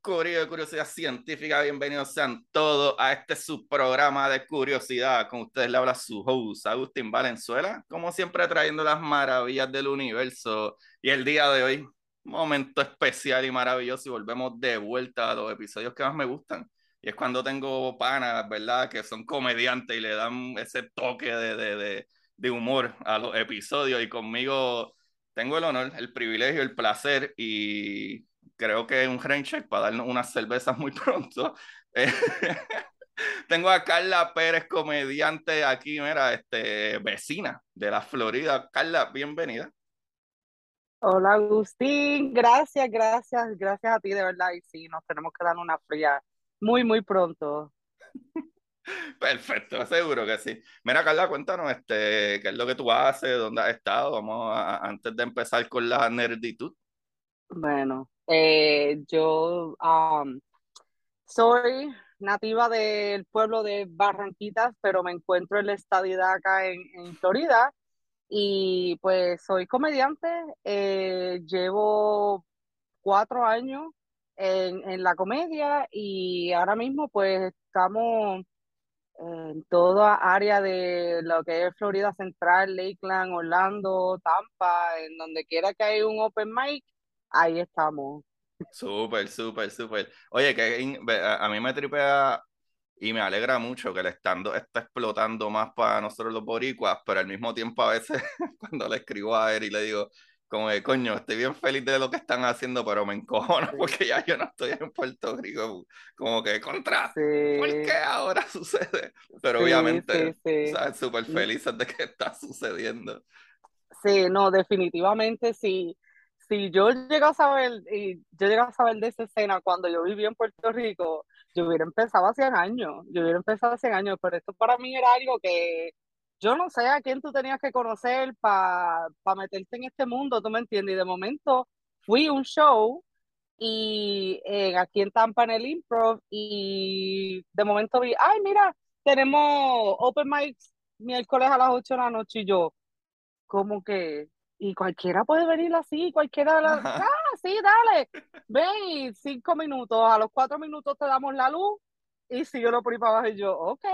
Corillo de Curiosidad Científica. Bienvenidos sean todos a este subprograma de curiosidad. Con ustedes le habla su host, Agustín Valenzuela. Como siempre, trayendo las maravillas del universo. Y el día de hoy, momento especial y maravilloso. Y volvemos de vuelta a los episodios que más me gustan. Y es cuando tengo panas, ¿verdad? Que son comediantes y le dan ese toque de, de, de, de humor a los episodios. Y conmigo tengo el honor, el privilegio, el placer y creo que un check para darnos unas cervezas muy pronto. Eh, tengo a Carla Pérez, comediante aquí, mira, este, vecina de la Florida. Carla, bienvenida. Hola Agustín, gracias, gracias, gracias a ti de verdad. Y sí, nos tenemos que dar una fría muy, muy pronto. Perfecto, seguro que sí. Mira, Carla, cuéntanos este, qué es lo que tú haces, dónde has estado. Vamos a, antes de empezar con la nerditud. Bueno, eh, yo soy nativa del pueblo de Barranquitas, pero me encuentro en la estadidad acá en, Florida y pues soy comediante. Eh, llevo cuatro años en, en la comedia y ahora mismo pues estamos en toda área de lo que es Florida Central, Lakeland, Orlando, Tampa, en donde quiera que haya un open mic, ahí estamos. Súper, súper, súper. Oye, que a mí me tripea y me alegra mucho que el estando está explotando más para nosotros los boricuas, pero al mismo tiempo a veces cuando le escribo a él y le digo, como de coño, estoy bien feliz de lo que están haendo, pero me encojono porque ya yo no estoy en Puerto Rico, como que contra, ¿por qué ahora sucede? Pero obviamente, ¿sabes? Súper felices de que está sucediendo. Sí, no, definitivamente sí si yo llego a saber, yo llego a saber de esa escena cuando yo vivía en Puerto Rico, yo hubiera empezado hace años, yo hubiera empezado hace años, pero esto para mí era algo que yo no sé a quién tú tenías que conocer para meterte en este mundo, tú me entiendes, y de momento fui a un show y eh, aquí en Tampa en el Improv y de momento vi, ay mira, tenemos open mics miércoles a las 8 de la noche y yo, como que y cualquiera puede venir así, cualquiera las, ah, sí, dale, ven cinco minutos, a los cuatro minutos te damos la luz y si yo lo para abajo y yo, ok,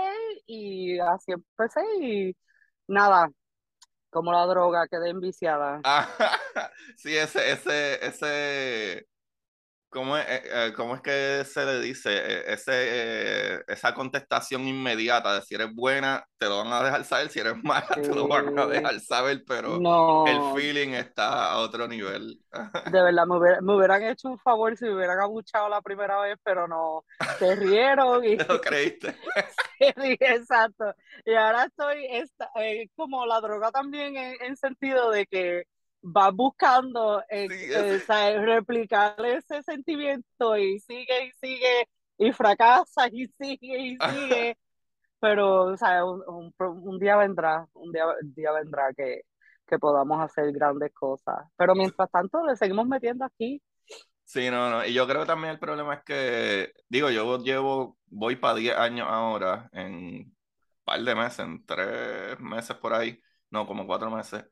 y así empecé y nada, como la droga, quedé enviciada. sí, ese, ese, ese, ¿Cómo es, eh, eh, ¿Cómo es, que se le dice? E, ese, esa contestación inmediata de si eres buena, te lo van a dejar saber, si eres mala, te lo van a dejar saber, pero el feeling está a otro nivel. De verdad, me, hubieran hecho un favor si me hubieran abuchado la primera vez, pero no, te rieron y... lo creíste. sí, exacto. Y ahora estoy esta, eh, como la droga también en sentido de que va buscando eh, eh, replicar ese sentimiento y sigue y sigue y fracasa y sigue y sigue. Pero o sea, un, un, día vendrá, un día, día vendrá que, que podamos hacer grandes cosas. Pero mientras tanto, le seguimos metiendo aquí. Sí, no, no. Y yo creo que también el problema es que, digo, yo llevo, voy para 10 años ahora, en un par de meses, en tres meses por ahí, no, como cuatro meses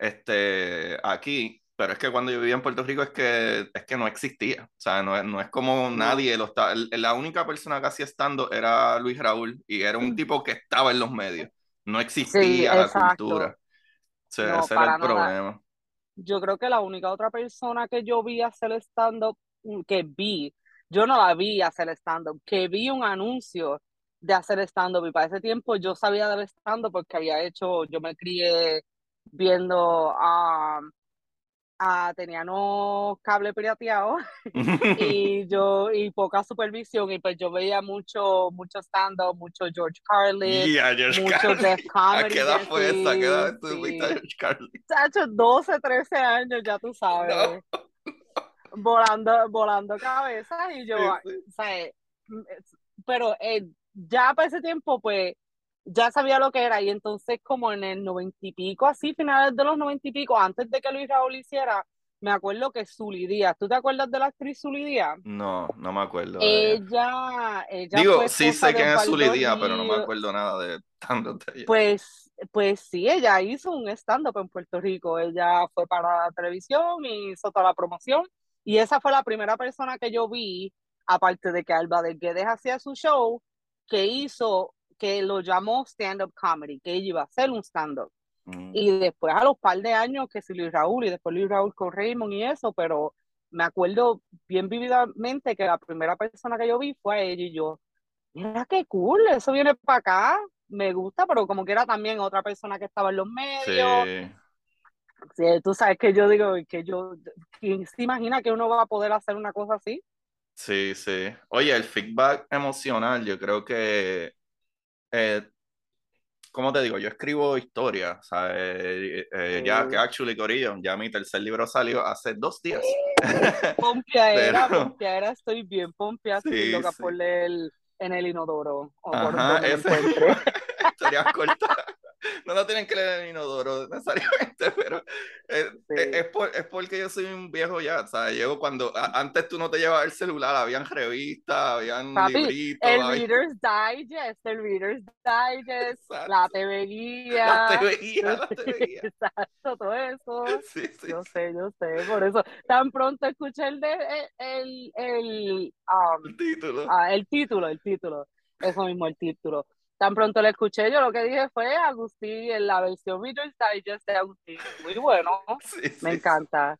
este, aquí, pero es que cuando yo vivía en Puerto Rico es que, es que no existía, o sea, no, no es como nadie, lo está, la única persona que hacía estando era Luis Raúl y era un tipo que estaba en los medios, no existía la cultura. ese era el problema. Yo creo que la única otra persona que yo vi hacer stand-up, mm, que vi, yo no la vi hacer stand-up, que vi un anuncio de hacer stand-up y para ese tiempo yo sabía del stand-up porque había hecho, yo me crié viendo a ah, teníamos cable pirateado y yo y poca supervisión y pues yo veía mucho mucho stand up mucho George Carlin mucho Jeff Comedy ¿A qué edad fue esa? ¿A qué edad estuviste George Carlin? Chacho, 12, 13 años ya tú sabes volando volando cabezas y yo ¿sabes? pero eh, ya para ese tiempo pues ya sabía lo que era y entonces como en el noventa y pico, así, finales de los noventa y pico, antes de que Luis Raúl hiciera, me acuerdo que Zully Díaz, ¿tú te acuerdas de la actriz Zully Díaz? No, no me acuerdo. Ella, ella Digo, sí sé quién es Zully Díaz, pero no me acuerdo nada de tanto de. Pues, pues sí, ella hizo un stand-up en Puerto Rico, ella fue para la televisión y hizo toda la promoción y esa fue la primera persona que yo vi, aparte de que Alba de Guedes hacía su show, que hizo que lo llamó stand-up comedy, que ella iba a hacer un stand-up. Mm. Y después a los par de años que sí Luis Raúl y después Luis Raúl con Raymond y eso, pero me acuerdo bien vividamente que la primera persona que yo vi fue a ella y yo, mira qué cool, eso viene para acá, me gusta, pero como que era también otra persona que estaba en los medios. Sí. tú sabes que yo digo que yo, ¿quién se imagina que uno va a poder hacer una cosa así? Sí, sí. Oye, el feedback emocional, yo creo que eh, ¿cómo te digo? Yo escribo historia, ¿sabes? Eh, eh, ya que actually Corillo, ya mi tercer libro salió hace dos días. Pompeadera, Pero... estoy bien pompeada, estoy loca por leer en el inodoro. O Ajá, por ese... historias cortas no lo tienen que leer en inodoro necesariamente, pero es, es, por, es, porque yo soy un viejo ya, ¿sabes? Llego cuando, antes tú no te llevabas el celular, habían revistas, habían libritos. El Reader's Digest, el Reader's Digest, la TV Guía. La TV Guía, la TV Exacto, todo eso. Sí, sí. Yo sé, yo sé, por eso. Tan pronto escuché el, de, el, el, um, el título. Ah, el título, el título. Eso mismo, el título tan pronto le escuché, yo lo que dije fue Agustín en la versión Reader's Digest de Agustín. Muy bueno, me encanta.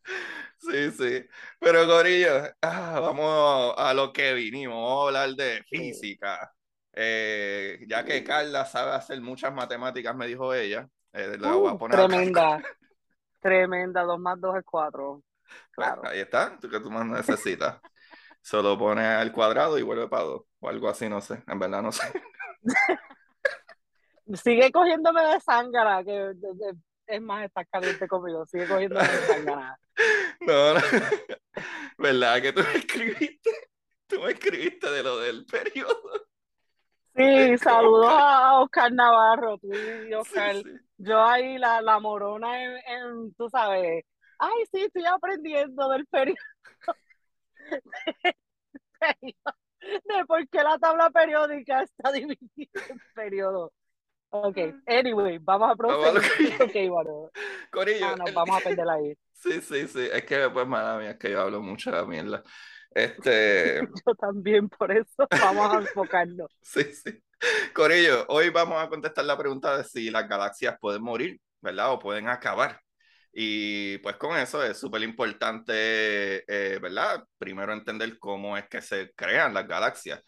Sí, sí. Pero Gorillo, ah, vamos a lo que vinimos, vamos a hablar de física. Eh, ya que Carla sabe hacer muchas matemáticas, me dijo ella. Eh, uh, tremenda, tremenda, dos más dos es cuatro. Pues, claro. ahí está, tú que tú más necesitas. Solo pone al cuadrado y vuelve para dos, o algo así, no sé, en verdad no sé. sigue cogiéndome de sangre, que es más, está caliente conmigo, sigue cogiéndome de sangre. No, no, ¿verdad que tú me escribiste? Tú me escribiste de lo del periodo. Sí, saludos a Oscar Navarro, tú y Oscar. Yo ahí la, la morona en, tú sabes, ay, sí, estoy aprendiendo del periodo. de por qué la tabla periódica está dividida en periodos. Ok, anyway, vamos a proceder. ok, bueno. Corillo. Ah, nos vamos a perder ahí. Sí, sí, sí. Es que, pues, mala mía, es que yo hablo mucho de la mierda. Este... yo también, por eso vamos a enfocarnos. sí, sí. Corillo, hoy vamos a contestar la pregunta de si las galaxias pueden morir, ¿verdad? O pueden acabar. Y pues con eso es súper importante, eh, ¿verdad? Primero entender cómo es que se crean las galaxias.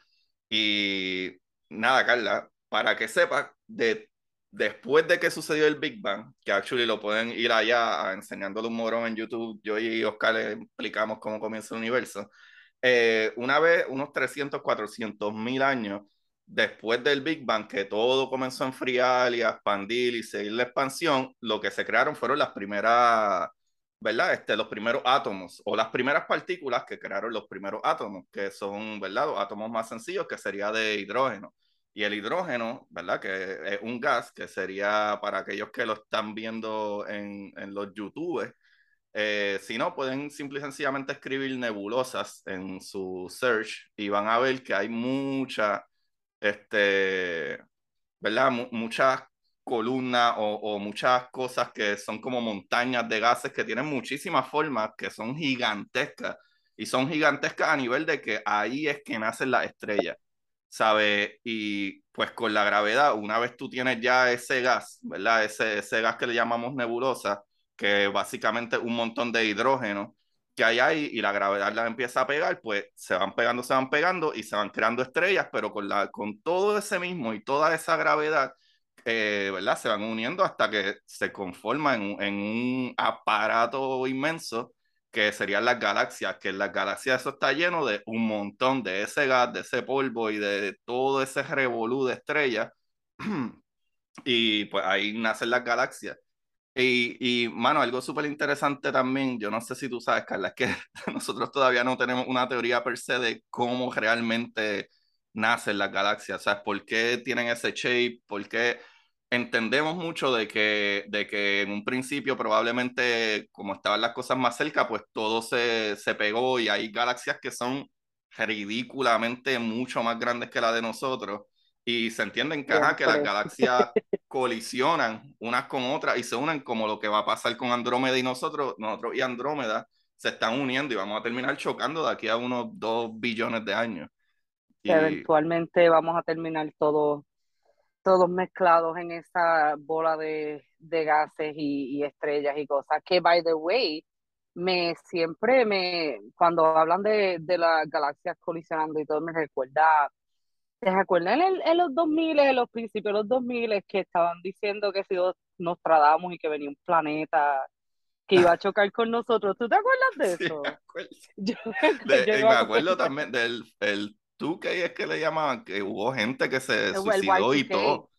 Y nada, Carla, para que sepas, de, después de que sucedió el Big Bang, que actually lo pueden ir allá enseñándole un morón en YouTube, yo y Oscar le explicamos cómo comienza el universo. Eh, una vez, unos 300, 400 mil años después del Big Bang, que todo comenzó a enfriar y a expandir y seguir la expansión, lo que se crearon fueron las primeras, ¿verdad? Este, los primeros átomos o las primeras partículas que crearon los primeros átomos, que son, ¿verdad? Los átomos más sencillos, que sería de hidrógeno. Y el hidrógeno, ¿verdad? Que es un gas que sería para aquellos que lo están viendo en, en los YouTube. Eh, si no, pueden simple y sencillamente escribir nebulosas en su search y van a ver que hay mucha este, ¿verdad? muchas columnas o, o, muchas cosas que son como montañas de gases que tienen muchísimas formas, que son gigantescas. Y son gigantescas a nivel de que ahí es que nacen las estrellas, ¿sabe? Y pues con la gravedad, una vez tú tienes ya ese gas, ¿verdad? Ese, ese gas que le llamamos nebulosa, que básicamente un montón de hidrógeno, que hay ahí y la gravedad la empieza a pegar, pues se van pegando, se van pegando y se van creando estrellas, pero con, la, con todo ese mismo y toda esa gravedad, eh, ¿verdad? Se van uniendo hasta que se conforman en, un aparato inmenso que serían las galaxias, que en las galaxias eso está lleno de un montón de ese gas, de ese polvo y de todo ese revolú de estrellas. y pues ahí nacen las galaxias. Y, y mano, algo súper interesante también, yo no sé si tú sabes, Carla, es que nosotros todavía no tenemos una teoría per se de cómo realmente nacen las galaxias, o sea, por qué tienen ese shape, por qué entendemos mucho de que, de que en un principio probablemente como estaban las cosas más cerca, pues todo se, se pegó y hay galaxias que son ridículamente mucho más grandes que la de nosotros y se entiende que, que las galaxias colisionan unas con otras y se unen como lo que va a pasar con Andrómeda y nosotros, nosotros y Andrómeda se están uniendo y vamos a terminar chocando de aquí a unos dos billones de años. Y... Eventualmente vamos a terminar todos todos mezclados en esa bola de, de gases y, y, estrellas y cosas. Que, by the way, me siempre me, cuando hablan de, de las galaxias colisionando y todo, me recuerda ¿Te acuerdas en, en, los 2000, en los principios de los 2000, que estaban diciendo que si nos tratamos y que venía un planeta que iba a chocar con nosotros? ¿Tú te acuerdas de eso? Sí, me acuerdo. Yo, me, acuerdo también del el 2K, es que le llamaban, que hubo gente que se suicidó y todo.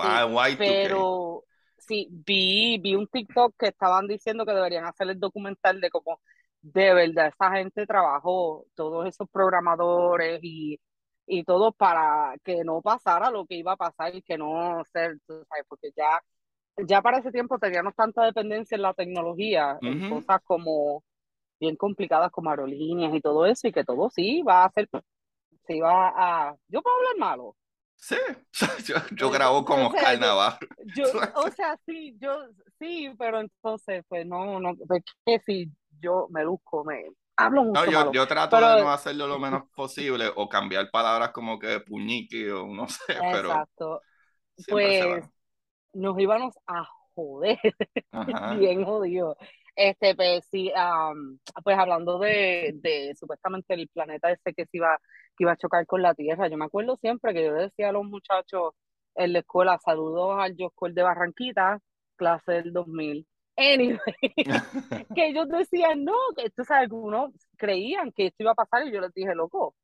Sí, pero sí, vi, vi un TikTok que estaban diciendo que deberían hacer el documental de cómo de verdad esa gente trabajó, todos esos programadores y y todo para que no pasara lo que iba a pasar y que no ser, sabes, porque ya, ya para ese tiempo teníamos tanta dependencia en la tecnología, en cosas como bien complicadas como aerolíneas y todo eso, y que todo sí va a ser, se iba a, yo puedo hablar malo. Sí, yo, yo grabo como o carnaval. Yo, o sea, sí, yo, sí, pero entonces, pues no, no, es que si yo me luzco, me, hablo mucho. No, yo, trato de no hacerlo lo menos posible o cambiar palabras como que puñiqui o no sé, pero. Exacto. Pues nos íbamos a joder, bien jodido. Este, pues sí, pues hablando de, de, supuestamente el planeta ese que se iba, que iba a chocar con la Tierra, yo me acuerdo siempre que yo decía a los muchachos en la escuela, saludos al Joscuel de Barranquita, clase del 2000, Anyway, que ellos decían, no, que tú sabes, algunos creían que esto iba a pasar y yo les dije, loco,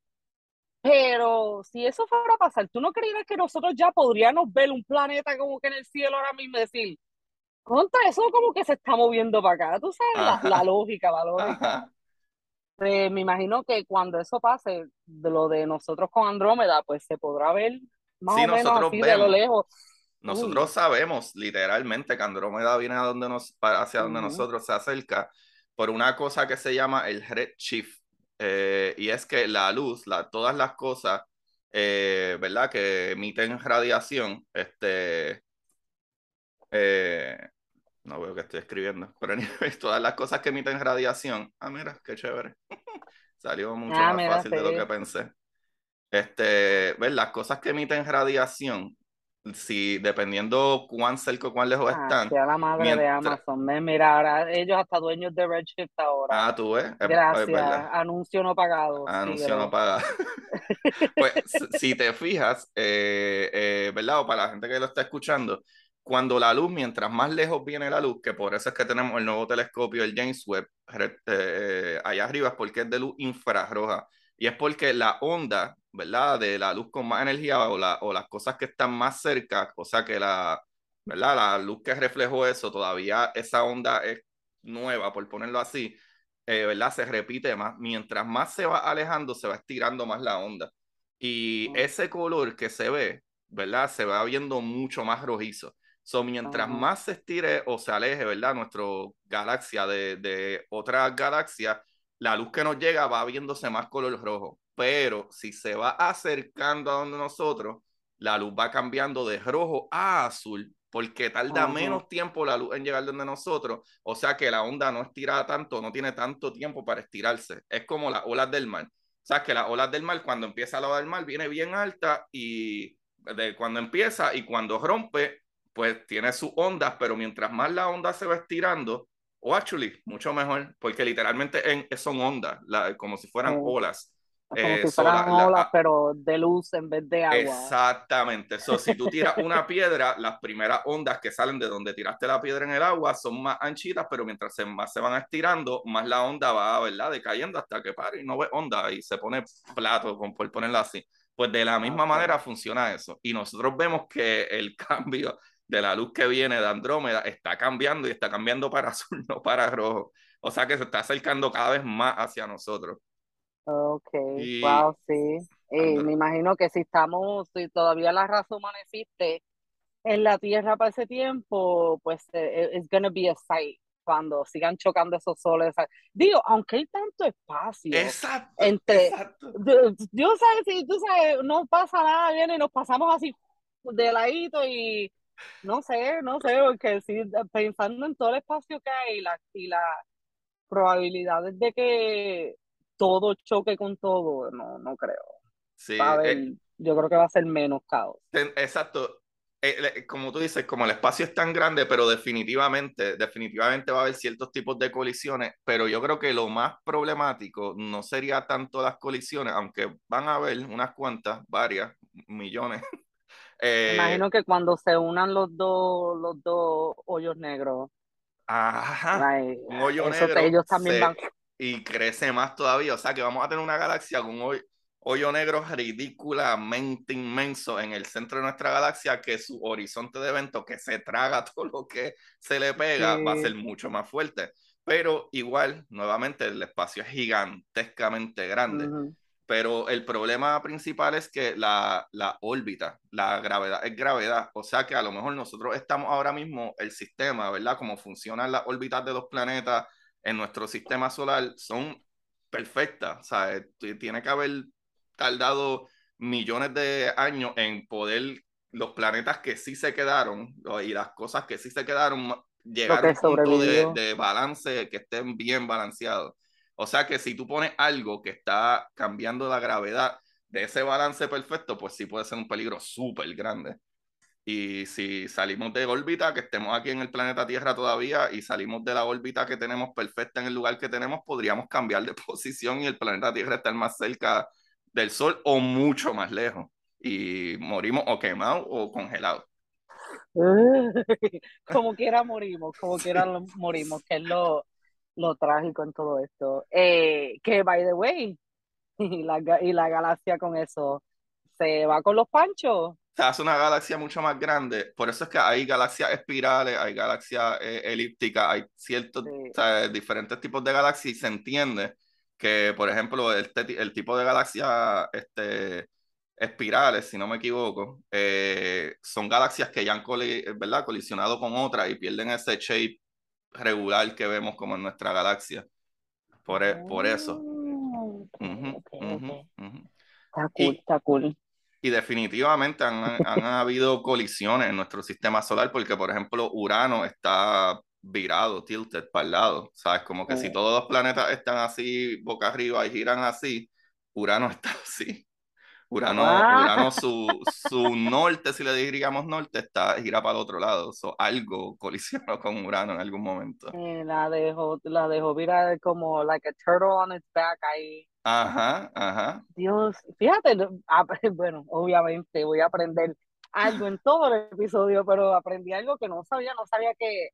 pero si eso fuera a pasar, ¿tú no creías que nosotros ya podríamos ver un planeta como que en el cielo ahora mismo y decir, contra eso como que se está moviendo para acá? Tú sabes, la, lógica, la lógica. Pues, me imagino que cuando eso pase, de lo de nosotros con Andrómeda, pues se podrá ver más o menos así de lo lejos. Nosotros sabemos literalmente que Andrómeda viene a donde nos, hacia donde nosotros se acerca por una cosa que se llama el redshift. Eh, y es que la luz, la, todas las cosas, eh, ¿verdad? Que emiten radiación, este, eh, no veo que estoy escribiendo, pero todas las cosas que emiten radiación, ah, mira, qué chévere, salió mucho ah, más fácil de lo que pensé. Este, ¿ves? Las cosas que emiten radiación si dependiendo cuán cerca o cuán lejos ah, están. Sea la madre de Amazon. Mira, ahora ellos hasta dueños de Redshift ahora. Ah, tú ves. Gracias. Anuncio no pagado. Anuncio no pagado. pues si te fijas, eh, eh, ¿verdad? O para la gente que lo está escuchando, cuando la luz, mientras más lejos viene la luz, que por eso es que tenemos el nuevo telescopio, el James Webb, eh, allá arriba, es porque es de luz infrarroja. Y es porque la onda, ¿verdad? De la luz con más energía o, la, o las cosas que están más cerca, o sea que la, ¿verdad? La luz que reflejó eso, todavía esa onda es nueva, por ponerlo así, eh, ¿verdad? Se repite más. Mientras más se va alejando, se va estirando más la onda. Y ese color que se ve, ¿verdad? Se va viendo mucho más rojizo. So, mientras más se estire o se aleje, ¿verdad? Nuestra galaxia de, de otra galaxia, la luz que nos llega va viéndose más color rojo, pero si se va acercando a donde nosotros, la luz va cambiando de rojo a azul, porque tarda menos tiempo la luz en llegar donde nosotros, o sea que la onda no estira tanto, no tiene tanto tiempo para estirarse. Es como las olas del mar. O sea que las olas del mar, cuando empieza la ola del mar, viene bien alta y de cuando empieza y cuando rompe, pues tiene sus ondas, pero mientras más la onda se va estirando, o actually, mucho mejor, porque literalmente en, son ondas, como si fueran oh. olas. Como eh, si sola- fueran la- olas, ah, pero de luz en vez de agua. Exactamente. So, si tú tiras una piedra, las primeras ondas que salen de donde tiraste la piedra en el agua son más anchitas, pero mientras se, más se van estirando, más la onda va, ¿verdad? Decayendo hasta que pare y no ve onda y se pone plato, con- por ponerlo así. Pues de la misma manera funciona eso. Y nosotros vemos que el cambio de la luz que viene de Andrómeda está cambiando y está cambiando para azul, no para rojo. O sea que se está acercando cada vez más hacia nosotros. Ok, Y wow, sí. Me imagino que si estamos, si todavía la raza humana existe en la Tierra para ese tiempo, pues eh, it's gonna be a sight cuando sigan chocando esos soles. Digo, aunque hay tanto espacio Exacto, entre, exacto. Dios sabe si tú sabes, no pasa nada, viene y nos pasamos así de ladito y no sé, no sé, porque sí, pensando en todo el espacio que hay y la, y las probabilidades de que todo choque con todo, no, no creo. Sí, Va a haber, eh, yo creo que va a ser menos caos. exacto. Eh, como tú dices, como el espacio es tan grande, pero definitivamente, definitivamente va a haber ciertos tipos de colisiones, pero yo creo que lo más problemático no sería tanto las colisiones, aunque van a haber unas cuantas, varias, millones. Eh, imagino que cuando se unan los dos, los dos hoyos negros, ajá, ay, un hoyo eso te- negro ellos también se- van. y crece más todavía. O sea que vamos a tener una galaxia con un hoy- hoyo negro ridículamente inmenso en el centro de nuestra galaxia que su horizonte de evento que se traga todo lo que se le pega va a ser mucho más fuerte. Pero igual, nuevamente, el espacio es gigantescamente grande. Ujú. Pero el problema principal es que la, la órbita, la gravedad es gravedad. O sea que a lo mejor nosotros estamos ahora mismo, el sistema, ¿verdad? Como funcionan las órbitas de los planetas en nuestro sistema solar, son perfectas. O sea, eh, tiene que haber tardado millones de años en poder los planetas que sí se quedaron y las cosas que sí se quedaron llegar a un punto de balance que estén bien balanceados. O sea que si tú pones algo que está cambiando la gravedad de ese balance perfecto, pues sí puede ser un peligro súper grande. Y si salimos de órbita, que estemos aquí en el planeta Tierra todavía, y salimos de la órbita que tenemos perfecta en el lugar que tenemos, podríamos cambiar de posición y el planeta Tierra estar más cerca del Sol o mucho más lejos. Y morimos o quemados o congelados. Como quiera morimos, como quiera lo- morimos, que es lo, lo trágico en todo esto. Eh, que, by the way, y la, ga- y la galaxia con eso, se va con los panchos. se hace una galaxia mucho más grande. Por eso es que hay galaxias espirales, hay galaxias eh, elípticas, hay ciertos Sí. o sea, diferentes tipos de galaxias y se entiende que, por ejemplo, este, el tipo de galaxia este, espirales, si no me equivoco, eh, son galaxias que ya han coli- ¿verdad? colisionado con otras y pierden ese shape regular que vemos como en nuestra galaxia. Por, e- por eso. Ujú. Está Y- cool, está cool. Y definitivamente han, han habido colisiones en nuestro sistema solar porque, por ejemplo, Urano está virado, tilted para el lado. ¿Sabes? Como que si Sí. todos los planetas están así, boca arriba y giran así, Urano está así. Urano, Ah. Urano su, su norte, si le diríamos norte, está gira para el otro lado. So, algo colisionó con Urano en algún momento. Eh, la dejó, la dejó virar como like a turtle on its back ahí. Ajá, ajá. Dios, fíjate, ah, bueno, obviamente voy a aprender algo en todo el episodio, pero aprendí algo que no sabía, no sabía que,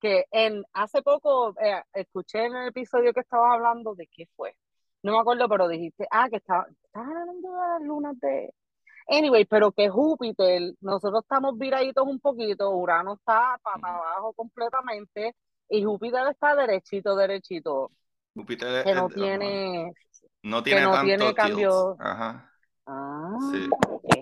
que en hace poco eh, escuché en el episodio que estabas hablando de qué fue. No me acuerdo, pero dijiste, ah, que estaba, estabas hablando de las lunas de. Anyway, pero que Júpiter, nosotros estamos viraditos un poquito, Urano está para abajo completamente y Júpiter está derechito, derechito, Júpiter que no es- tiene, no tiene no tanto tiene cambio. Ajá. Ah. Sí,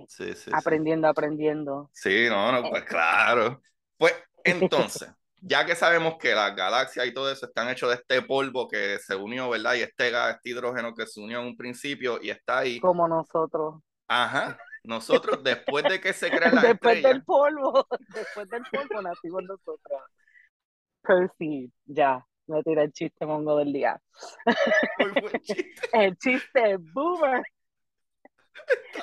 sí, sí. Aprendiendo, aprendiendo. Sí, no, no, pues claro. Pues entonces, ya que sabemos que las galaxias y todo eso están hechos de este polvo que se unió, ¿verdad? Y este gas, este hidrógeno que se unió en un principio y está ahí. Como nosotros. Ajá. Nosotros, después de que se crean las Después del polvo, después del polvo nacimos nosotros. Percy, ya, me tiré el chiste mongo del día. muy buen chiste, El chiste boomer,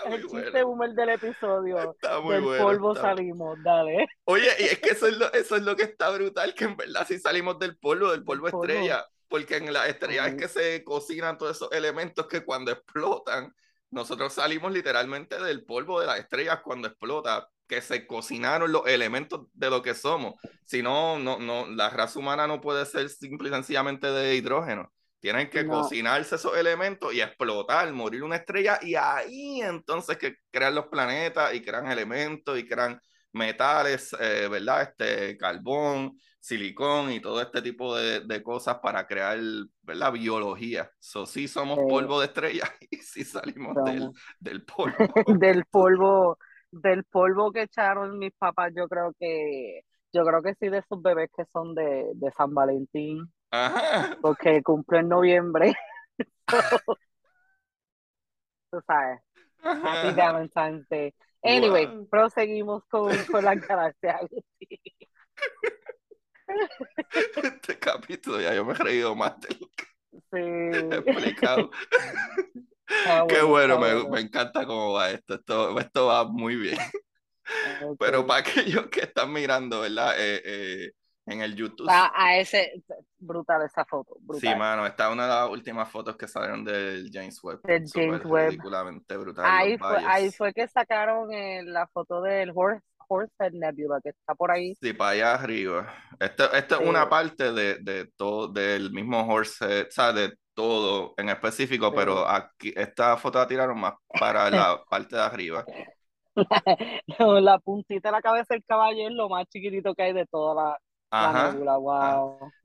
el chiste boomer del episodio. está muy Del bueno, polvo está- salimos, dale. Oye, y es que eso es lo, eso es lo que está brutal, que en verdad si salimos del polvo, del polvo polvo. estrella, porque porque en las estrellas es que se cocinan todos esos elementos que cuando explotan, nosotros salimos literalmente del polvo de las estrellas cuando explota, que se cocinaron los elementos de lo que somos. Si no, no, no, la raza humana no puede ser simple y sencillamente de hidrógeno. Tienen que cocinarse esos elementos y explotar, morir una estrella, y ahí entonces que crean los planetas y crean elementos y crean metales, eh, ¿verdad? Este, carbón, silicón y todo este tipo de, de cosas para crear, ¿verdad? Biología. So, sí somos polvo de estrella y sí salimos del, del, polvo. del polvo, del polvo que echaron mis papás, yo creo que, yo creo que sí de esos bebés que son de, de San Valentín. Ajá. Porque cumple en noviembre. Tú sabes. Happy Valentine's Day. Anyway, proseguimos con, con la galaxia. este capítulo ya yo me he reído más de lo que he explicado. Qué bueno, me, me, encanta cómo va esto. esto. Esto va muy bien. Pero para aquellos que están mirando, ¿verdad? Eh, eh, en el YouTube. a ese, brutal esa foto. Sí, mano, esta es una de las últimas fotos que salieron del James Webb. Del James Webb. Ridículamente brutal. Ahí fue, ahí fue que sacaron eh, la foto del Horse, Horsehead Nebula, que está por ahí. Sí, para allá arriba. Esto, esto es una parte de, de, todo, del mismo Horsehead, o sea, de todo en específico, pero aquí, esta foto la tiraron más para la parte de arriba. la puntita de la cabeza del caballo es lo más chiquitito que hay de toda la, Ajá.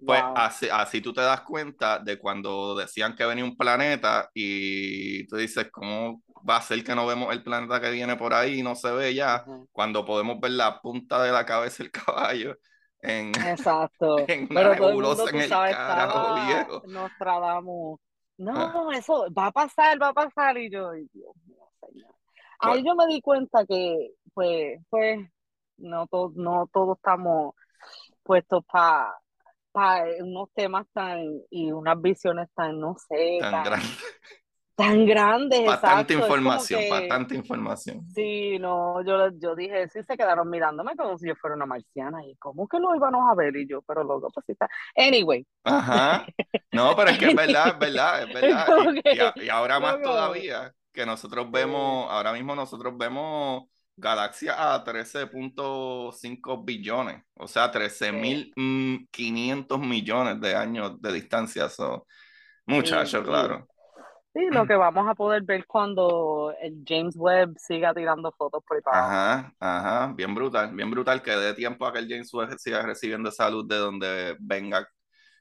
Pues Así, así tú te das cuenta de cuando decían que venía un planeta y tú dices, ¿cómo va a ser que no vemos el planeta que viene por ahí y no se ve ya? Cuando podemos ver la punta de la cabeza del caballo en, Exacto. en Pero todo el mundo, en el carajo viejo. Nostradamus. No, eso va a pasar, va a pasar. Y yo, Dios mío, señor. Ahí pues yo me di cuenta que, pues, pues, no, to, no todos estamos puestos para pa unos temas tan y unas visiones tan, no sé, tan, grandes. Tan grandes, Bastante información, bastante información. Sí, no, yo, yo dije, sí, se quedaron mirándome como si yo fuera una marciana. ¿Y cómo que lo íbamos a ver? Y yo, pero luego, pues está. Anyway. Ajá. No, pero es que es verdad, es verdad, es verdad. Y, y, ahora más todavía, que nosotros vemos, ahora mismo nosotros vemos Galaxia a 13.5 billones, o sea, 13.500 millones de años de distancia. So, muchacho, claro. Sí, lo que vamos a poder ver cuando el James Webb siga tirando fotos por ahí Ajá, ajá, bien brutal, bien brutal que dé tiempo a que el James Webb siga recibiendo esa luz de donde venga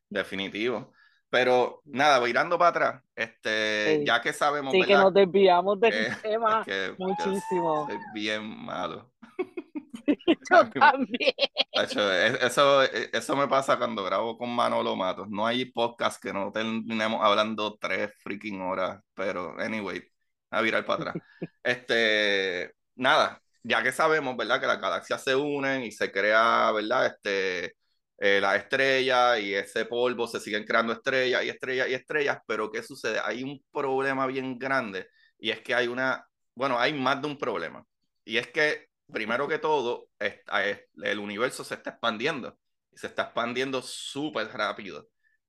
definitivo. Pero nada, voy irando para atrás. Este, ya que sabemos. Sí, que nos desviamos del tema muchísimo. Es bien malo. yo también. Eso, eso me pasa cuando grabo con Manolo Matos. No hay podcast que no terminemos hablando tres freaking horas. Pero, anyway, a virar para atrás. este, nada, ya que sabemos, ¿verdad? Que las galaxias se unen y se crea, ¿verdad? Este eh, las estrellas y ese polvo se siguen creando estrellas y estrellas y estrellas, pero ¿qué sucede? Hay un problema bien grande y es que hay una, bueno, hay más de un problema. Y es que, primero que todo, el universo se está expandiendo y se está expandiendo súper rápido.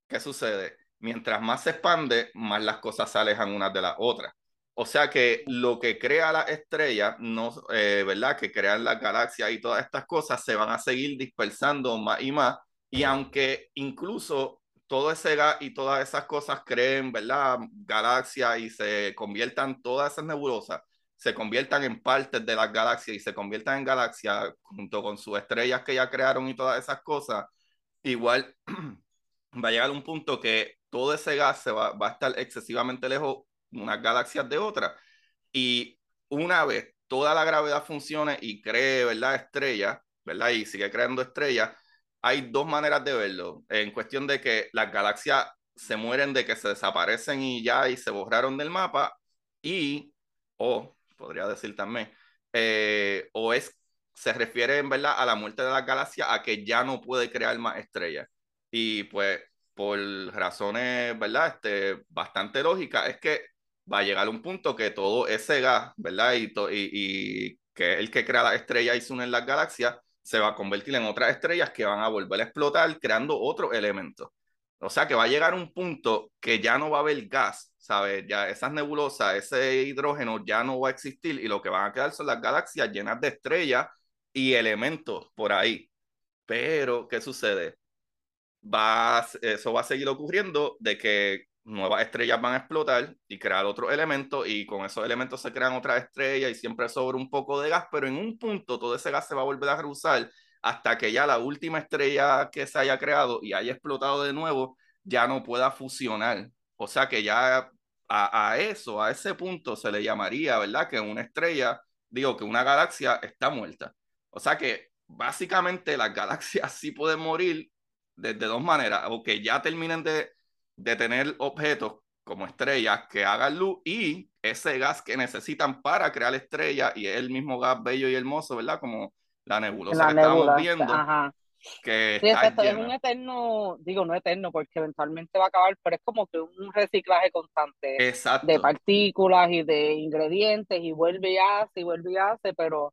¿Qué sucede? Mientras más se expande, más las cosas se alejan unas de las otras. O sea que lo que crea la estrella, no, eh, ¿verdad? Que crean las galaxias y todas estas cosas se van a seguir dispersando más y más. Y aunque incluso todo ese gas y todas esas cosas creen, ¿verdad? Galaxias y se conviertan todas esas nebulosas, se conviertan en partes de las galaxias y se conviertan en galaxias junto con sus estrellas que ya crearon y todas esas cosas, igual va a llegar un punto que todo ese gas se va, va a estar excesivamente lejos unas galaxias de otras. Y una vez toda la gravedad funcione y cree, ¿verdad? Estrellas, ¿verdad? Y sigue creando estrellas, hay dos maneras de verlo. En cuestión de que las galaxias se mueren de que se desaparecen y ya y se borraron del mapa. Y, o podría decir también, eh, o es, se refiere en verdad a la muerte de las galaxias, a que ya no puede crear más estrellas. Y pues, por razones, ¿verdad? Este, bastante lógicas, es que va a llegar un punto que todo ese gas, ¿verdad? Y, y, que el que crea la estrella y se las galaxias, se va a convertir en otras estrellas que van a volver a explotar creando otro elemento. O sea que va a llegar un punto que ya no va a haber gas, ¿sabes? Ya esas nebulosas, ese hidrógeno ya no va a existir y lo que van a quedar son las galaxias llenas de estrellas y elementos por ahí. Pero, ¿qué sucede? Va, eso va a seguir ocurriendo de que nuevas estrellas van a explotar y crear otros elementos y con esos elementos se crean otras estrellas y siempre sobra un poco de gas, pero en un punto todo ese gas se va a volver a reusar hasta que ya la última estrella que se haya creado y haya explotado de nuevo ya no pueda fusionar. O sea que ya a, a eso, a ese punto se le llamaría, ¿verdad? Que una estrella, digo que una galaxia está muerta. O sea que básicamente las galaxias sí pueden morir de, de dos maneras, o que ya terminen de, de tener objetos como estrellas que hagan luz y ese gas que necesitan para crear estrellas y es el mismo gas bello y hermoso, ¿verdad? Como la nebulosa que estamos viendo. Que sí, exacto, es un eterno, digo no eterno porque eventualmente va a acabar, pero es como que un reciclaje constante de partículas y de ingredientes y vuelve y hace y vuelve y hace, pero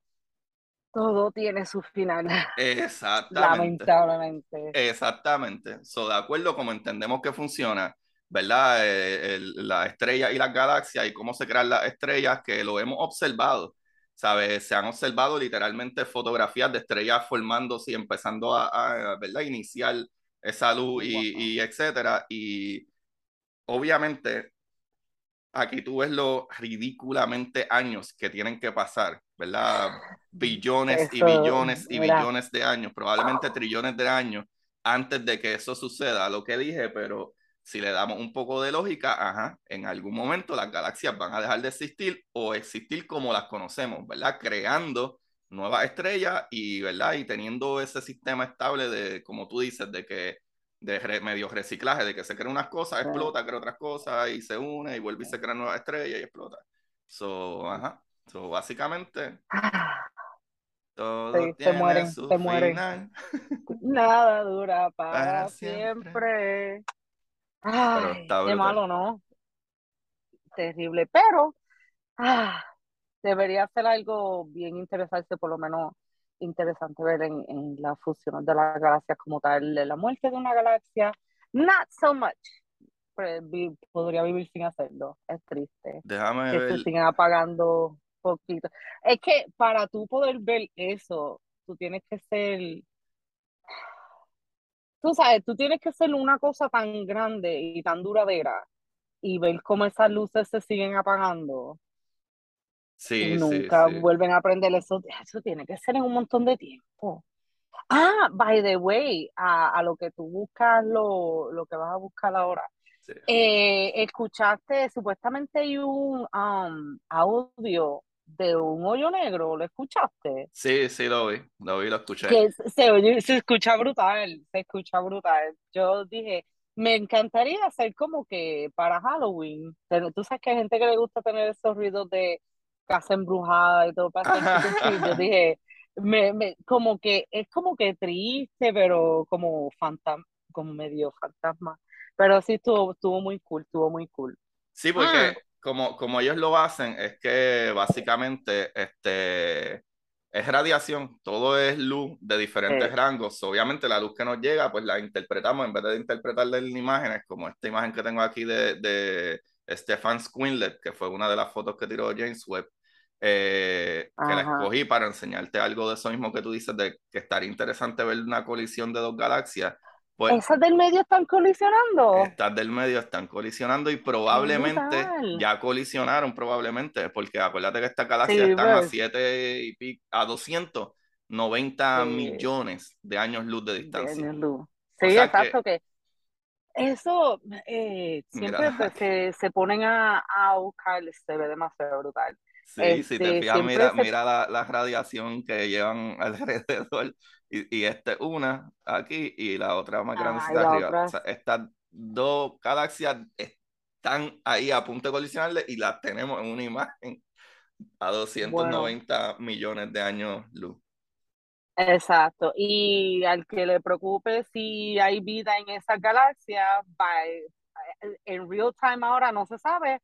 todo tiene su final. Exactamente. Lamentablemente. Exactamente. So, de acuerdo como entendemos que funciona, ¿verdad? Eh, la estrella y las galaxias y cómo se crean las estrellas, que lo hemos observado. ¿Sabes? Se han observado literalmente fotografías de estrellas formándose y empezando a, a ¿verdad? iniciar esa luz y, y etcétera. Y obviamente aquí tú ves los ridículamente años que tienen que pasar, ¿verdad? Billones y billones y billones de años, probablemente trillones de años antes de que eso suceda, lo que dije, pero si le damos un poco de lógica, ajá, en algún momento las galaxias van a dejar de existir o existir como las conocemos, ¿verdad? Creando nuevas estrellas y, ¿verdad? Y teniendo ese sistema estable de, como tú dices, de que de medio reciclaje, de que se crea unas cosas, explota, crea otras cosas y se une y vuelve y se crea nuevas estrellas y explota. So, ajá. So, básicamente, todo tiene mueren, su final. Nada dura para, siempre. Ay, qué malo, ¿no? Terrible, pero ah, debería ser algo bien interesante, por lo menos interesante ver en, en la fusión de las galaxias como tal, la muerte de una galaxia, not so much. podría vivir sin hacerlo, es triste. Déjame que ver. se sigan apagando poquito. Es que para tú poder ver eso, tú tienes que ser tú sabes, tú tienes que ser una cosa tan grande y tan duradera y ver cómo esas luces se siguen apagando. Sí, nunca sí, vuelven a prender eso. Eso tiene que ser en un montón de tiempo. Ah, by the way, a, a lo que tú buscas, lo, lo que vas a buscar ahora. Eh, escuchaste, supuestamente hay un um, audio de un hoyo negro, ¿lo escuchaste? Sí, sí, lo vi, lo vi, lo escuché. Que se, se escucha brutal, se escucha brutal. Yo dije, me encantaría hacer como que para Halloween, tú sabes que hay gente que le gusta tener esos ruidos de casa embrujada y todo para hacer Yo dije, me, me, como que es como que triste, pero como fantasma, como medio fantasma. Pero sí estuvo, estuvo muy cool, estuvo muy cool. Sí, porque ah como, como ellos lo hacen, es que básicamente este, es radiación, todo es luz de diferentes rangos. Obviamente la luz que nos llega, pues la interpretamos, en vez de interpretarla en imágenes, como esta imagen que tengo aquí de, de Stefan Squinlet, que fue una de las fotos que tiró James Webb, eh, que la escogí para enseñarte algo de eso mismo que tú dices, de que estaría interesante ver una colisión de dos galaxias. Pues, ¿Esas del medio están colisionando? Estas del medio están colisionando y probablemente ya colisionaron, probablemente, porque acuérdate que estas galaxias están a 7 y pico, a 290 millones de años luz de distancia. Sí, exacto, que... eso eh, siempre se, se, ponen a, a buscar, se ve demasiado brutal. Sí, si te este, fijas, mira, mira la, la, radiación que llevan alrededor. Y, y esta una aquí y la otra más grande está arriba. estas dos galaxias están ahí a punto de colisionarle y las tenemos en una imagen a 290 millones de años luz. Exacto. Y al que le preocupe si hay vida en esa galaxia, en real time ahora no se sabe,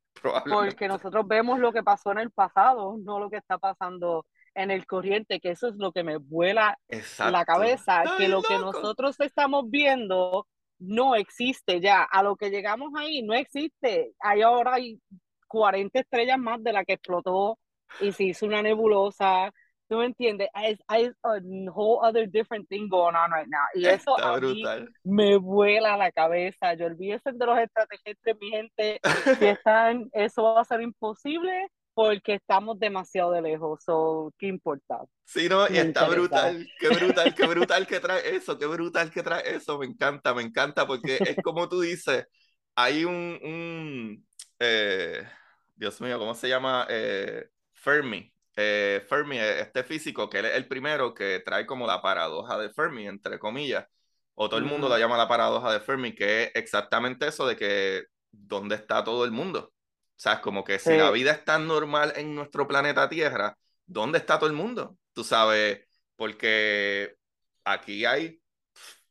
porque nosotros vemos lo que pasó en el pasado, no lo que está pasando en el corriente, que eso es lo que me vuela la cabeza, que lo que nosotros estamos viendo no existe ya. A lo que llegamos ahí, no existe. Hay ahora hay 40 estrellas más de la que explotó y se hizo una nebulosa. ¿Tú me entiendes? Hay, a whole other different thing going on right now. Y eso Está a mí brutal. me vuela la cabeza. Yo olvídese de los extraterrestres, mi gente. Si están, eso va a ser imposible porque estamos demasiado de lejos. So, ¿qué importa? Sí, no, y está interesa. brutal, qué brutal, qué brutal que trae eso, qué brutal que trae eso, me encanta, me encanta, porque es como tú dices, hay un, un eh, Dios mío, ¿cómo se llama? Eh, Fermi, eh, Fermi, este físico, que él es el primero que trae como la paradoja de Fermi, entre comillas, o todo el mundo la llama la paradoja de Fermi, que es exactamente eso de que, ¿dónde está todo el mundo? O sea, es como que si Sí. la vida es tan normal en nuestro planeta Tierra, ¿dónde está todo el mundo? Tú sabes, porque aquí hay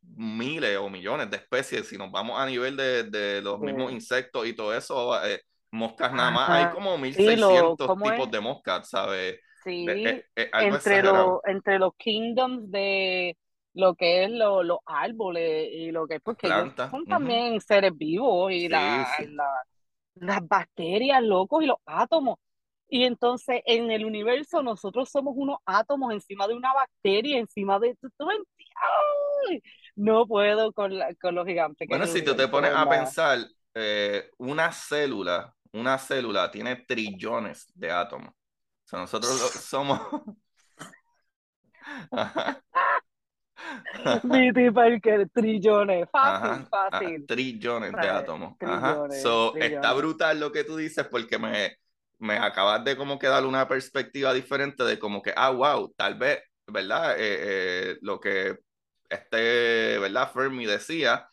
miles o millones de especies, si nos vamos a nivel de, de los Sí. mismos insectos y todo eso, eh, moscas nada más, hay como Sí, 1600 lo, ¿cómo tipos es? de moscas, ¿sabes? Sí, Eh, eh, eh, algo entre, lo, entre los kingdoms de lo que es lo- los árboles y lo que es, porque ellos son también seres vivos y Sí, la, sí. la- las bacterias, locos, y los átomos. Y entonces en el universo nosotros somos unos átomos encima de una bacteria, encima de... ¿tú- me. No puedo con, la- con lo gigante que Bueno, es si tú te pones a pensar, eh, una célula, una célula tiene trillones de átomos. O sea, nosotros lo- somos... Viti Parker, trillones, fácil, Ajá, fácil. trillones de átomos. Ajá. Trillones, So, está brutal lo que tú dices porque me, me acabas de como que dar una perspectiva diferente de como que, ah, wow, tal vez, ¿verdad? Eh, eh, lo que este, ¿verdad? Fermi decía,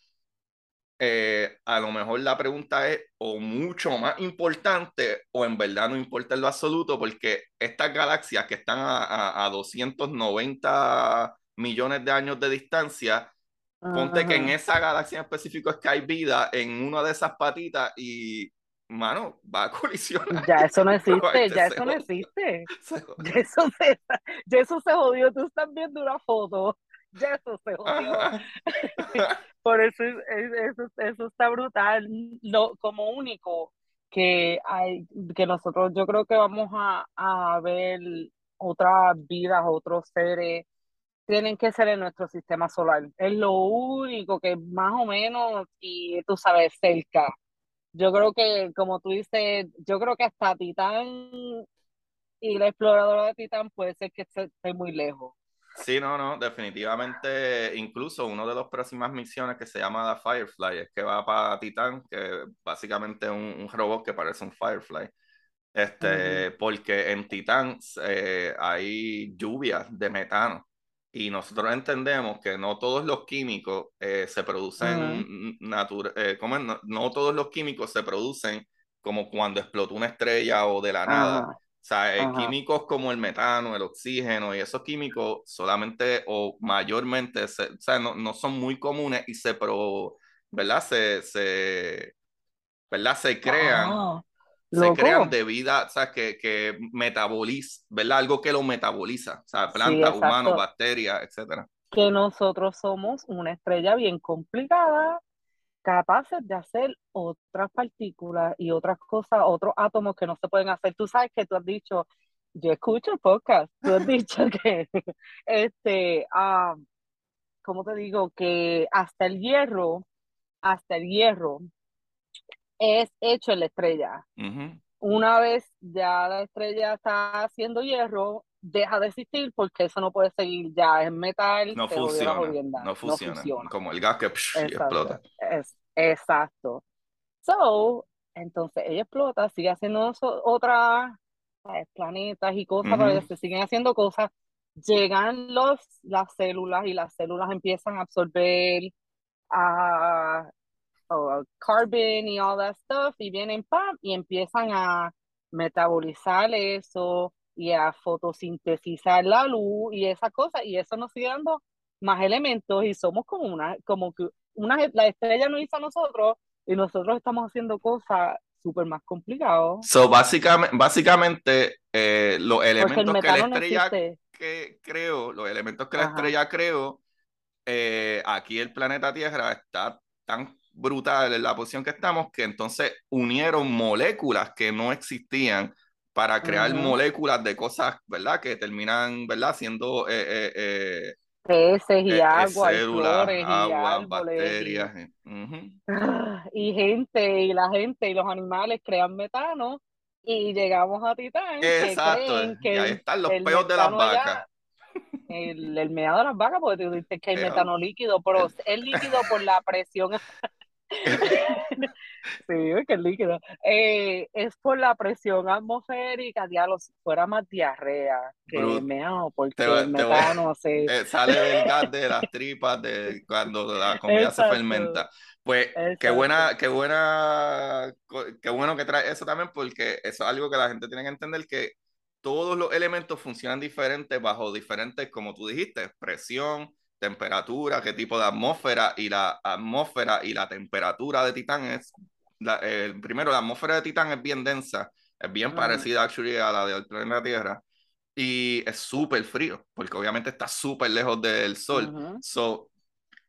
eh, a lo mejor la pregunta es o mucho más importante o en verdad no importa en lo absoluto porque estas galaxias que están a, a, a 290 millones de años de distancia, ponte que en esa galaxia en específico es que hay vida en una de esas patitas y, mano, va a colisionar. Ya eso no existe, ya eso no existe. Ya eso se, ya eso se jodió. Tú estás viendo una foto. Ya eso se jodió. Por eso, es- es- eso, eso está brutal. Lo, como único que hay, que nosotros yo creo que vamos a, a ver otras vidas, otros seres, tienen que ser en nuestro sistema solar. Es lo único que más o menos, y tú sabes, cerca. Yo creo que, como tú dices, yo creo que hasta Titán y la exploradora de Titán puede ser que esté, esté muy lejos. Sí, no, no, definitivamente, incluso una de las próximas misiones que se llama The Firefly, es que va para Titán, que básicamente es un, un robot que parece un Firefly. Este, porque en Titán eh, hay lluvias de metano y nosotros entendemos que no todos los químicos eh, se producen natural, eh, ¿cómo es? No, no todos los químicos se producen como cuando explotó una estrella o de la nada. Sea, eh, ajá. químicos como el metano, el oxígeno y esos químicos solamente o mayormente, se- o sea, no, no son muy comunes y se, pro, ¿verdad? Se, se, ¿verdad? Se crean, Wow, se crean debido, o sea, que, que metaboliza, ¿verdad? Algo que lo metaboliza, o sea, Sí, plantas, humanos, exacto. bacterias, etcétera. Que nosotros somos una estrella bien complicada, capaces de hacer otras partículas y otras cosas, otros átomos que no se pueden hacer. Tú sabes que tú has dicho, yo escucho el podcast, tú has dicho que, este, ah, ¿cómo te digo? Que hasta el hierro, hasta el hierro es hecho en la estrella. Una vez ya la estrella está haciendo hierro, deja de existir porque eso no puede seguir, ya es metal, No funciona, jodienda, no no funciona, funciona. como el gas que psh, explota. es, exacto. So, entonces ella explota, sigue haciendo otras ¿sabes? planetas y cosas, Ujú. pero se siguen haciendo cosas. Llegan los, las células y las células empiezan a absorber a carbon y all that stuff y vienen pam y empiezan a metabolizar eso y a fotosintetizar la luz y esa cosa y eso nos sigue dando más elementos y somos como una como que una la estrella nos hizo a nosotros y nosotros estamos haciendo cosas súper más complicadas So, básicamente, básicamente eh, los porque el elementos que la no estrella existe. que creó, los elementos que la ajá. estrella creó, eh, aquí el planeta Tierra está tan brutal en la posición que estamos que entonces unieron moléculas que no existían para crear moléculas de cosas, ¿verdad? Que terminan, ¿verdad? Siendo eh, eh, eh peces y agua, células, y agua, bacterias. Y... gente, y la gente y los animales crean metano y llegamos a Titán. Exacto, que y ahí están los peos de las vacas. el, el meado de las vacas, porque tú dices que hay metano líquido, pero es líquido por la presión que líquido. Eh, es por la presión atmosférica, diablo, si fuera más diarrea que meao, porque el metano se... Eh, sale del gas de las tripas de cuando la comida se fermenta. Pues qué buena, qué buena, qué bueno que trae eso también, porque eso es algo que la gente tiene que entender que todos los elementos funcionan diferentes bajo diferentes, como tú dijiste, presión, temperatura, qué tipo de atmósfera y la atmósfera y la temperatura de Titán es, la, primero, la atmósfera de Titán es bien densa, es bien parecida actually, a la del planeta Tierra y es súper frío, porque obviamente está súper lejos del Sol. So,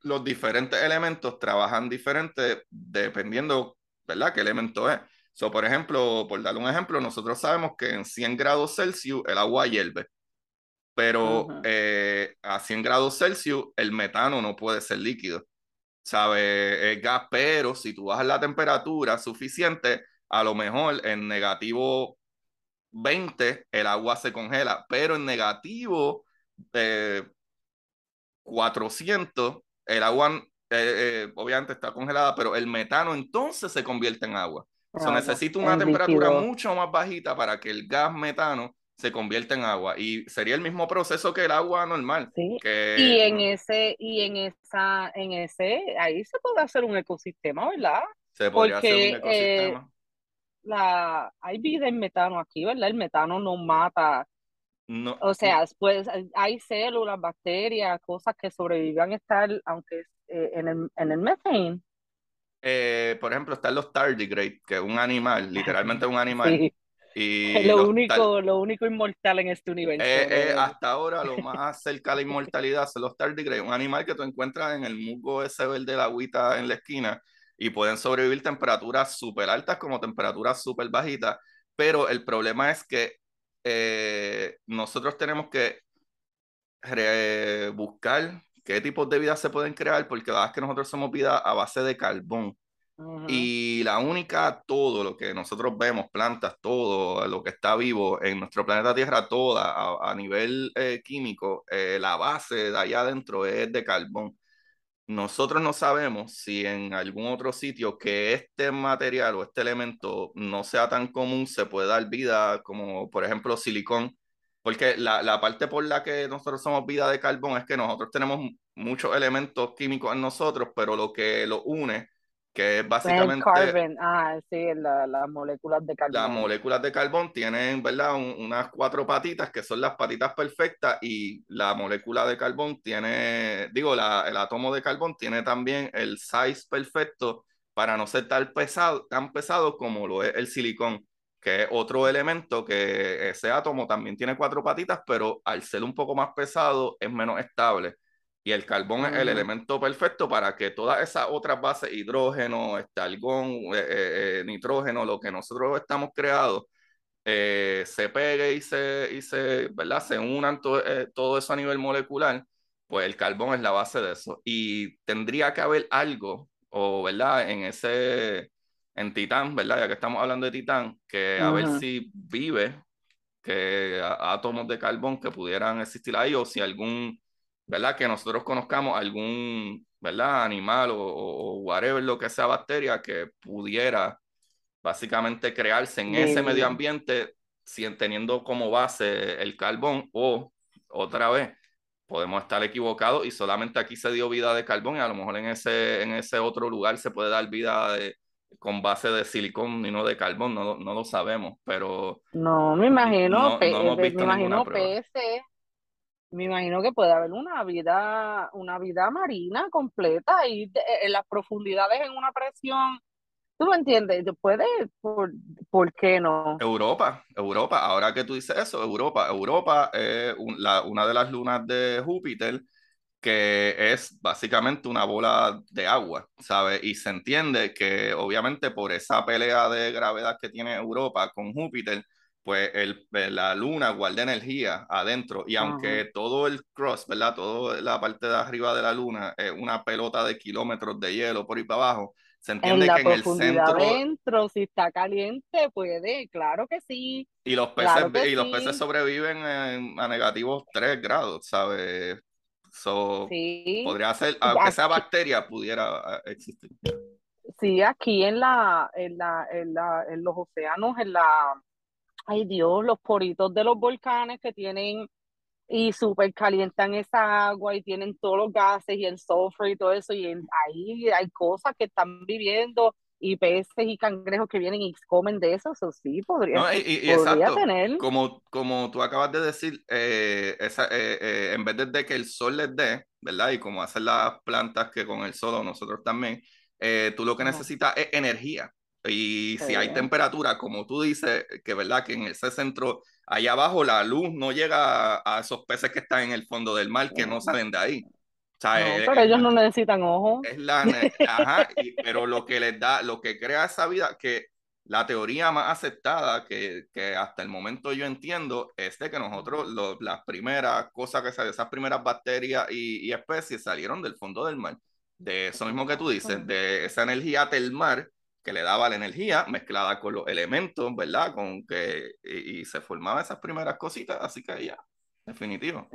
los diferentes elementos trabajan diferente dependiendo, ¿verdad?, qué elemento es. So, por ejemplo, por darle un ejemplo, nosotros sabemos que en 100 grados Celsius el agua hierve pero eh, a 100 grados Celsius el metano no puede ser líquido. ¿Sabe? Es gas, pero si tú bajas la temperatura suficiente, a lo mejor en negativo 20 el agua se congela, pero en negativo 400 el agua eh, eh, obviamente está congelada, pero el metano entonces se convierte en agua. Se necesita una temperatura mucho más bajita para que el gas metano se convierte en agua y sería el mismo proceso que el agua normal. Que, y en ese, y en esa, en ese, ahí se puede hacer un ecosistema, ¿verdad? Se podría hacer un eh, ecosistema. la, hay vida en metano aquí, ¿verdad? El metano no mata. No, o sea, pues hay células, bacterias, cosas que sobrevivan estar, aunque eh, en el, en el methane. Eh, por ejemplo, están los tardigrades, que es un animal, literalmente un animal, lo, único, lo único inmortal en este universo. Eh, eh, hasta ahora lo más cerca a la inmortalidad son los tardigrades, un animal que tú encuentras en el musgo ese verde de la agüita en la esquina y pueden sobrevivir temperaturas súper altas como temperaturas súper bajitas, pero el problema es que eh, nosotros tenemos que buscar qué tipos de vida se pueden crear porque la verdad es que nosotros somos vida a base de carbón. Y la única, todo lo que nosotros vemos, plantas, todo lo que está vivo en nuestro planeta Tierra, toda a, nivel eh, químico, eh, la base de allá adentro es de carbón. Nosotros no sabemos si en algún otro sitio que este material o este elemento no sea tan común se puede dar vida, como por ejemplo silicón, porque la, la parte por la que nosotros somos vida de carbón es que nosotros tenemos muchos elementos químicos en nosotros, pero lo que lo une que es básicamente... Ah, sí, las moléculas de carbón. Las moléculas de carbón tienen, ¿verdad? unas cuatro patitas que son las patitas perfectas y la molécula de carbón tiene, digo, la, el átomo de carbón tiene también el size perfecto para no ser tan pesado, tan pesado como lo es el silicón, que es otro elemento que ese átomo también tiene cuatro patitas, pero al ser un poco más pesado es menos estable. Y el carbón es el elemento perfecto para que todas esas otras bases, hidrógeno, este, argón, eh, eh, eh, nitrógeno, lo que nosotros estamos creados, se pegue y se, y se, ¿verdad? se unan todo eso a nivel molecular, pues el carbón es la base de eso. Y tendría que haber algo, o ¿verdad? En ese, en Titán, ¿verdad? Ya que estamos hablando de Titán, que a ver si vive, que átomos de carbón que pudieran existir ahí, o si algún ¿verdad? Que nosotros conozcamos algún, ¿verdad? Animal o, whatever, lo que sea bacteria que pudiera básicamente crearse en ese medio ambiente teniendo como base el carbón o otra vez podemos estar equivocados y solamente aquí se dio vida de carbón y a lo mejor en ese, en ese otro lugar se puede dar vida de, con base de silicón y no de carbón, no, no lo sabemos, pero... No, me imagino, me imagino peces me imagino que puede haber una vida, una vida marina completa y en las profundidades en una presión. ¿Tú me entiendes? Puede, por, ¿por qué no? Europa, Europa, ahora que tú dices eso, Europa, Europa es una de las lunas de Júpiter que es básicamente una bola de agua, ¿sabes? Y se entiende que obviamente por esa pelea de gravedad que tiene Europa con Júpiter, pues el, la luna guarda energía adentro y aunque todo el cross, ¿verdad? Toda la parte de arriba de la luna es una pelota de kilómetros de hielo por ahí para abajo, se entiende que en el centro adentro, si está caliente, puede, claro que sí. Y los peces, y los peces sobreviven a negativos 3 grados, ¿sabes? So, podría ser, aunque esa bacteria pudiera eh, existir. Sí, aquí en la, en la, en la, en los océanos, en la, ay Dios, los poritos de los volcanes que tienen y súper calientan esa agua y tienen todos los gases y el sulfur y todo eso, y ahí hay cosas que están viviendo y peces y cangrejos que vienen y comen de eso, eso sí podría, podría tener. Como, como tú acabas de decir, eh, esa, eh, eh, en vez de que el sol les dé, ¿verdad? Y como hacen las plantas que con el sol o nosotros también, tú lo que necesitas es energía. Y si hay temperatura, como tú dices, que verdad que en ese centro, allá abajo, la luz no llega a, esos peces que están en el fondo del mar, que no salen de ahí. Pero ellos no necesitan ojos. Es la, ajá, pero lo que les da, lo que crea esa vida, que la teoría más aceptada que, que hasta el momento yo entiendo es de que nosotros las primeras cosas que salen, esas primeras bacterias y, y, especies salieron del fondo del mar. De eso mismo que tú dices, de esa energía del mar que le daba la energía mezclada con los elementos, ¿verdad? Con que, y, se formaban esas primeras cositas, así que ya, definitivo.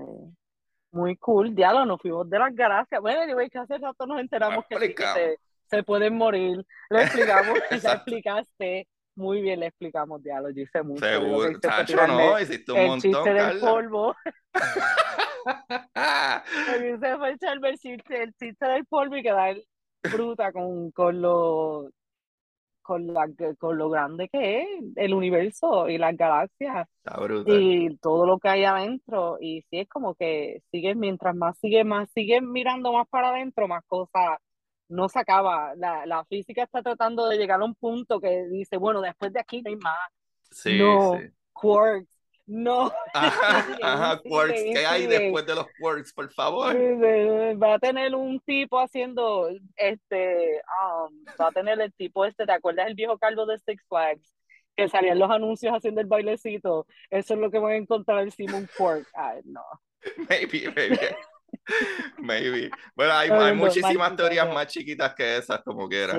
Muy cool, diálogo, nos fuimos de las gracias. Bueno, anyway, que hace rato nos enteramos que, se, se, pueden morir. Le explicamos, ya explicaste. Muy bien, le explicamos, diálogo, yo hice mucho. Seguro, Chacho, no, hiciste un el montón, chiste del polvo. se fue el chiste, el chiste del polvo y quedar fruta con, con los con, la, con lo grande que es el universo y las galaxias y todo lo que hay adentro. Y sí es como que sigues, mientras más sigues, más sigues mirando más para adentro, más cosas no se acaba. La, la física está tratando de llegar a un punto que dice, bueno, después de aquí no hay más. Sí, no, sí. quarks, no. Ajá, quarks. ¿Qué hay después de los quarks, por favor? Va a tener un tipo haciendo, este, um, va a tener el tipo este, ¿te acuerdas el viejo calvo de Six Flags? Que salían los anuncios haciendo el bailecito. Eso es lo que voy a encontrar el Simon Quark. Ay, no. Maybe, maybe. Maybe. Bueno, hay, hay muchísimas teorías más chiquitas que esas, como quiera.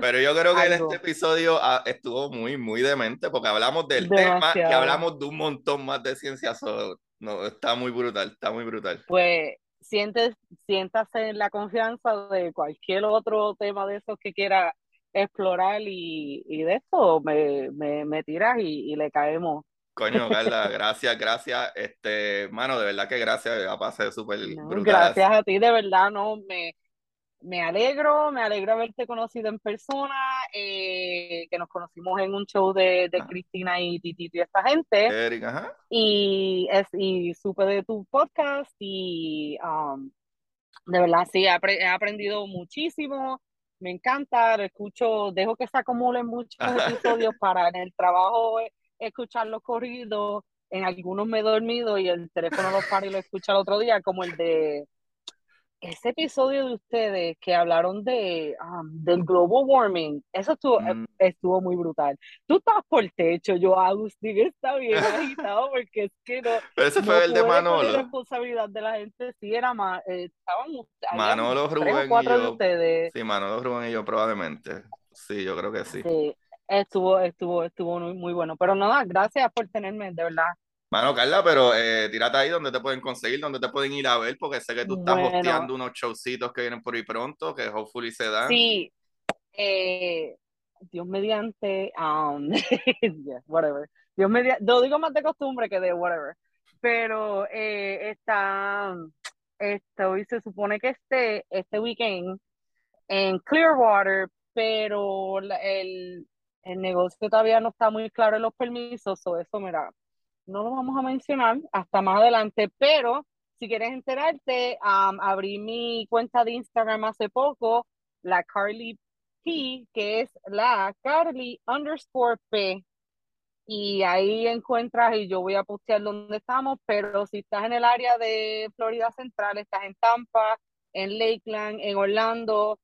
Pero yo creo que en este episodio ah, estuvo muy, muy demente, porque hablamos del tema y hablamos de un montón más de ciencia. no, está muy brutal, está muy brutal. Pues sientes, siéntase en la confianza de cualquier otro tema de esos que quiera explorar y, y de esto me, me, me tiras y, y le caemos Coño, Carla, gracias, gracias. Este, mano, de verdad que gracias, a pasar súper brutal. Gracias a ti, de verdad, no, me, me alegro, me alegro haberte conocido en persona, eh, que nos conocimos en un show de, de ah. Cristina y Titito y esta gente. Eric, ajá. Y, es, y supe de tu podcast y um, de verdad sí, he, aprendido muchísimo, me encanta, lo escucho, dejo que se acumulen muchos episodios para en el trabajo escuchar los corridos, en algunos me he dormido y el teléfono lo para y lo escucha el otro día, como el de ese episodio de ustedes que hablaron de um, del global warming, eso estuvo, eh, mm. estuvo muy brutal. Tú estás por el techo, yo Agustín está bien agitado porque es que no. Pero ese fue el de Manolo. La responsabilidad de la gente sí era más, eh, estaban Manolo Rubén y yo. Ustedes. Sí, Manolo Rubén y yo probablemente. Sí, yo creo que sí. sí estuvo, estuvo, estuvo muy, muy bueno. Pero nada, gracias por tenerme, de verdad. Mano, Carla, pero eh, tírate ahí donde te pueden conseguir, donde te pueden ir a ver, porque sé que tú estás hosteando unos showcitos que vienen por ahí pronto, que hopefully se dan. Sí, eh, Dios mediante, um, whatever. Dios mediante, lo digo más de costumbre que de whatever, pero eh, está, este, hoy se supone que esté este weekend en Clearwater, pero el, el negocio todavía no está muy claro en los permisos, o eso, mira, no lo vamos a mencionar hasta más adelante, pero si quieres enterarte, abrí mi cuenta de Instagram hace poco, la Carly P, que es la Carly underscore P. y ahí encuentras y yo voy a postear dónde estamos, pero si estás en el área de Florida Central, estás en Tampa, en Lakeland, en Orlando,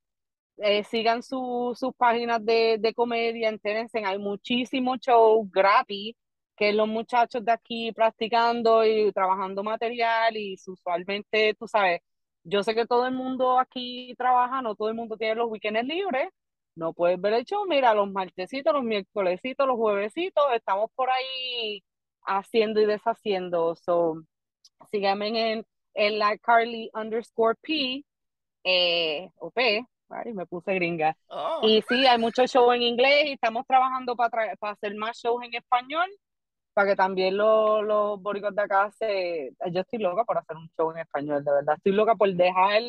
eh, sigan sus páginas de, de comedia, entérense, hay muchísimos shows gratis que los muchachos de aquí practicando y trabajando material y usualmente, tú sabes, yo sé que todo el mundo aquí trabaja, no todo el mundo tiene los weekends libres, no puedes ver el show, mira, los martesitos, los miércolesitos, los juevesitos, estamos por ahí haciendo y deshaciendo, so, síganme en, en la Carly underscore P, eh, o P, me puse gringa. Oh. Y sí, hay muchos shows en inglés y estamos trabajando para, para hacer más shows en español para que también los, los boricos de acá se... Yo estoy loca por hacer un show en español, de verdad. Estoy loca por dejar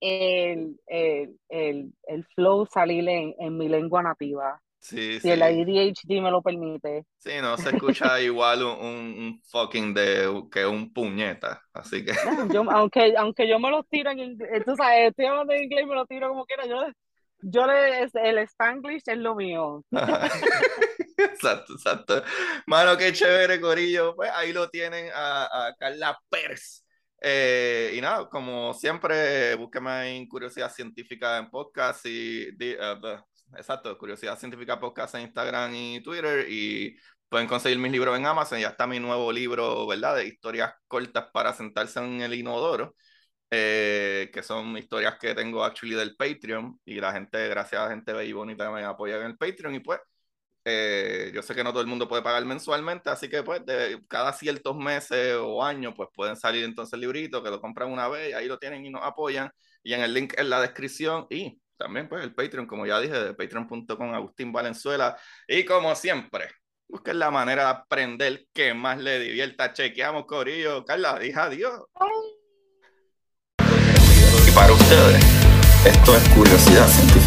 el, el, el, el flow salir en, en, mi lengua nativa. Sí, si el ADHD me lo permite. Sí, no se escucha igual un, un, fucking de que un puñeta, así que... yo, aunque, aunque yo me lo tiro en inglés, tú sabes, estoy hablando en inglés y me lo tiro como quiera, yo, yo le, el Spanglish es lo mío. exacto, exacto. Mano, qué chévere, Corillo. Pues ahí lo tienen a, a Carla Pérez. Eh, y nada, como siempre, búsqueme en Curiosidad Científica en podcast y, uh, exacto, Curiosidad Científica Podcast en Instagram y Twitter y pueden conseguir mis libros en Amazon. Ya está mi nuevo libro, ¿verdad? De historias cortas para sentarse en el inodoro. Eh, que son historias que tengo actually del Patreon y la gente, gracias a la gente bella y bonita me apoya en el Patreon y pues eh, yo sé que no todo el mundo puede pagar mensualmente, así que pues de cada ciertos meses o años pues pueden salir entonces el librito que lo compran una vez, ahí lo tienen y nos apoyan y en el link en la descripción y también pues el Patreon, como ya dije, de patreon.com Agustín Valenzuela y como siempre, busquen la manera de aprender que más le divierta. Chequeamos, Corillo. Carla, dije adiós. Y para ustedes, esto es curiosidad científica.